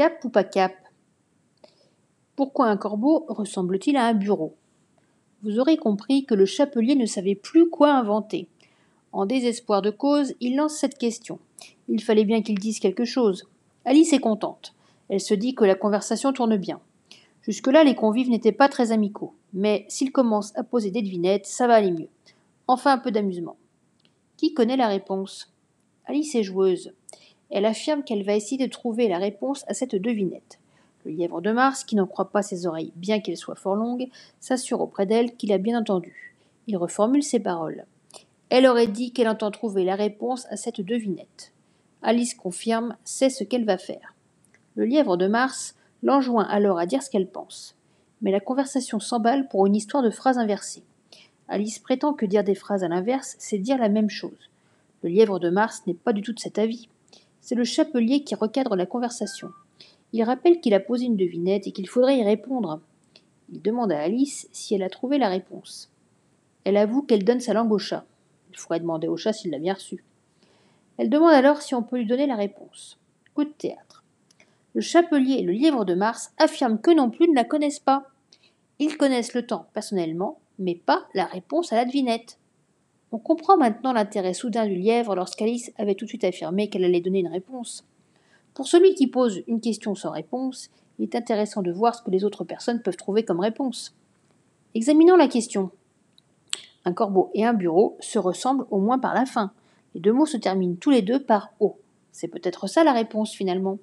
Cap ou pas cap? Pourquoi un corbeau ressemble-t-il à un bureau? Vous aurez compris que le chapelier ne savait plus quoi inventer. En désespoir de cause, il lance cette question. Il fallait bien qu'il dise quelque chose. Alice est contente. Elle se dit que la conversation tourne bien. Jusque-là, les convives n'étaient pas très amicaux. Mais s'il commence à poser des devinettes, ça va aller mieux. Enfin un peu d'amusement. Qui connaît la réponse? Alice est joueuse. Elle affirme qu'elle va essayer de trouver la réponse à cette devinette. Le lièvre de Mars, qui n'en croit pas ses oreilles, bien qu'elles soient fort longues, s'assure auprès d'elle qu'il a bien entendu. Il reformule ses paroles. Elle aurait dit qu'elle entend trouver la réponse à cette devinette. Alice confirme, c'est ce qu'elle va faire. Le lièvre de Mars l'enjoint alors à dire ce qu'elle pense. Mais la conversation s'emballe pour une histoire de phrases inversées. Alice prétend que dire des phrases à l'inverse, c'est dire la même chose. Le lièvre de Mars n'est pas du tout de cet avis. C'est le chapelier qui recadre la conversation. Il rappelle qu'il a posé une devinette et qu'il faudrait y répondre. Il demande à Alice si elle a trouvé la réponse. Elle avoue qu'elle donne sa langue au chat. Il faudrait demander au chat s'il l'a bien reçue. Elle demande alors si on peut lui donner la réponse. Coup de théâtre. Le chapelier et le lièvre de Mars affirment que non plus ne la connaissent pas. Ils connaissent le temps personnellement, mais pas la réponse à la devinette. On comprend maintenant l'intérêt soudain du lièvre lorsqu'Alice avait tout de suite affirmé qu'elle allait donner une réponse. Pour celui qui pose une question sans réponse, il est intéressant de voir ce que les autres personnes peuvent trouver comme réponse. Examinons la question. Un corbeau et un bureau se ressemblent au moins par la fin. Les deux mots se terminent tous les deux par O. C'est peut-être ça la réponse finalement.